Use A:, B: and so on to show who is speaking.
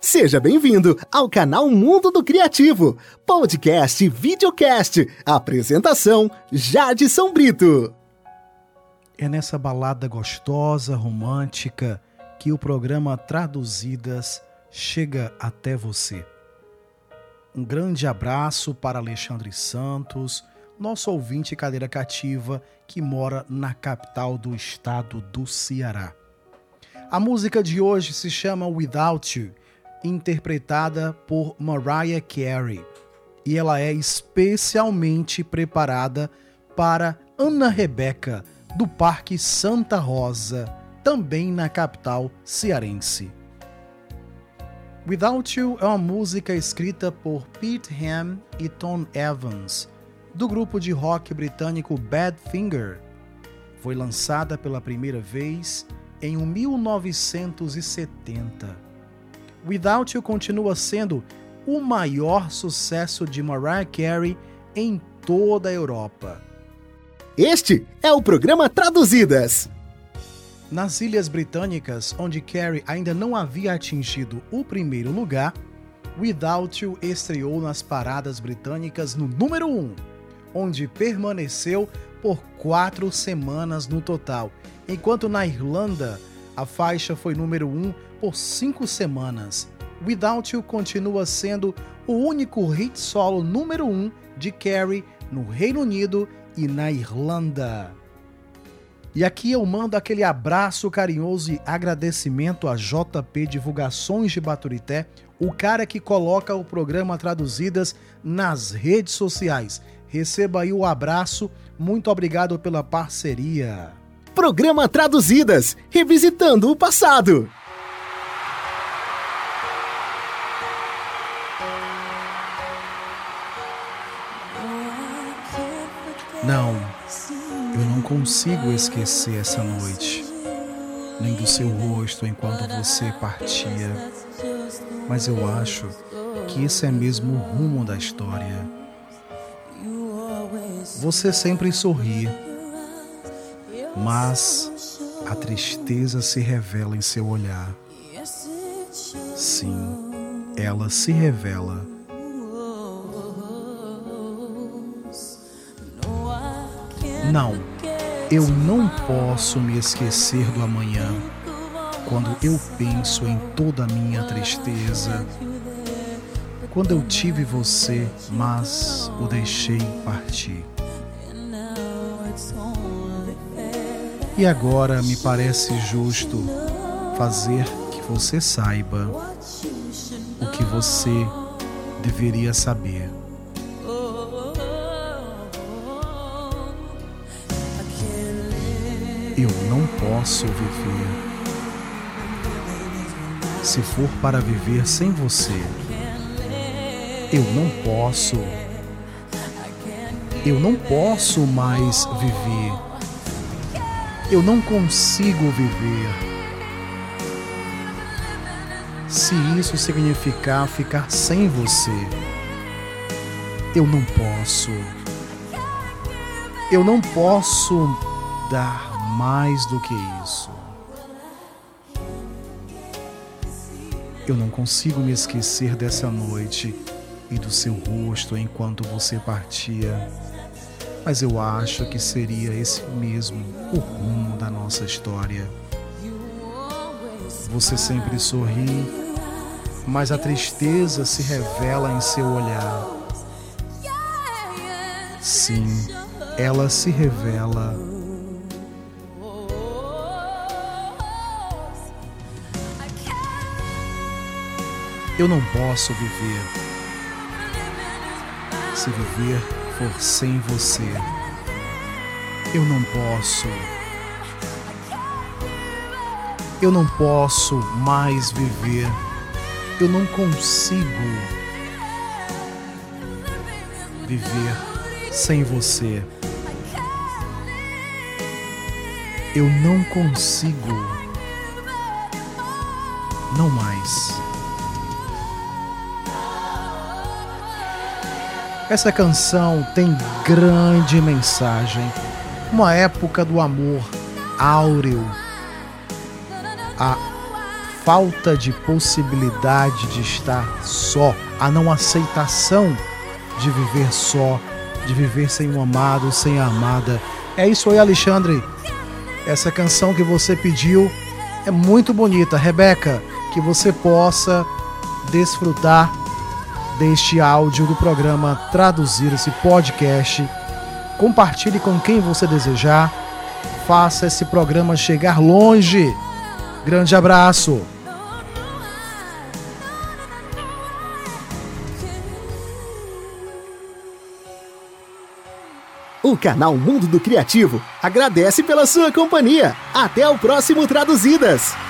A: Seja bem-vindo ao canal Mundo do Criativo, podcast e videocast. Apresentação: Jadson Brito.
B: É nessa balada gostosa, romântica, que o programa Traduzidas chega até você. Um grande abraço para Alexandre Santos, nosso ouvinte cadeira cativa que mora na capital do estado do Ceará. A música de hoje se chama Without You interpretada por Mariah Carey, e ela é especialmente preparada para Ana Rebeca, do Parque Santa Rosa, também na capital cearense. Without You é uma música escrita por Pete Ham e Tom Evans, do grupo de rock britânico Badfinger. Foi lançada pela primeira vez em 1970. Without You continua sendo o maior sucesso de Mariah Carey em toda a Europa.
A: Este é o programa Traduzidas.
B: Nas Ilhas Britânicas, onde Carey ainda não havia atingido o primeiro lugar, Without You estreou nas paradas britânicas no número 1, onde permaneceu por quatro semanas no total, enquanto na Irlanda a faixa foi número 1 por cinco semanas. Without You continua sendo o único hit solo número 1 de Carrie no Reino Unido e na Irlanda. E aqui eu mando aquele abraço carinhoso e agradecimento a JP Divulgações de Baturité, o cara que coloca o programa Traduzidas nas redes sociais. Receba aí o abraço, muito obrigado pela parceria.
A: Programa Traduzidas, revisitando o passado.
B: Não, eu não consigo esquecer essa noite, nem do seu rosto enquanto você partia. Mas eu acho que esse é mesmo o rumo da história. Você sempre sorri mas a tristeza se revela em seu olhar. Sim, ela se revela. Não, eu não posso me esquecer do amanhã quando eu penso em toda a minha tristeza. Quando eu tive você, mas o deixei partir. E agora me parece justo fazer que você saiba o que você deveria saber. Eu não posso viver. Se for para viver sem você, eu não posso. Eu não posso mais viver eu não consigo viver. Se isso significar ficar sem você, eu não posso. Eu não posso dar mais do que isso. Eu não consigo me esquecer dessa noite e do seu rosto enquanto você partia mas eu acho que seria esse mesmo o rumo da nossa história. Você sempre sorri, mas a tristeza se revela em seu olhar. Sim, ela se revela. Eu não posso viver. Se viver for sem você. Eu não posso. Eu não posso mais viver. Eu não consigo viver sem você. Eu não consigo. Não mais. Essa canção tem grande mensagem, uma época do amor áureo, a falta de possibilidade de estar só, a não aceitação de viver só, de viver sem um amado, sem a amada. É isso aí, Alexandre. Essa canção que você pediu é muito bonita, Rebeca. Que você possa desfrutar deste áudio do programa Traduzir esse podcast. Compartilhe com quem você desejar. Faça esse programa chegar longe. Grande abraço.
A: O canal Mundo do Criativo agradece pela sua companhia. Até o próximo Traduzidas!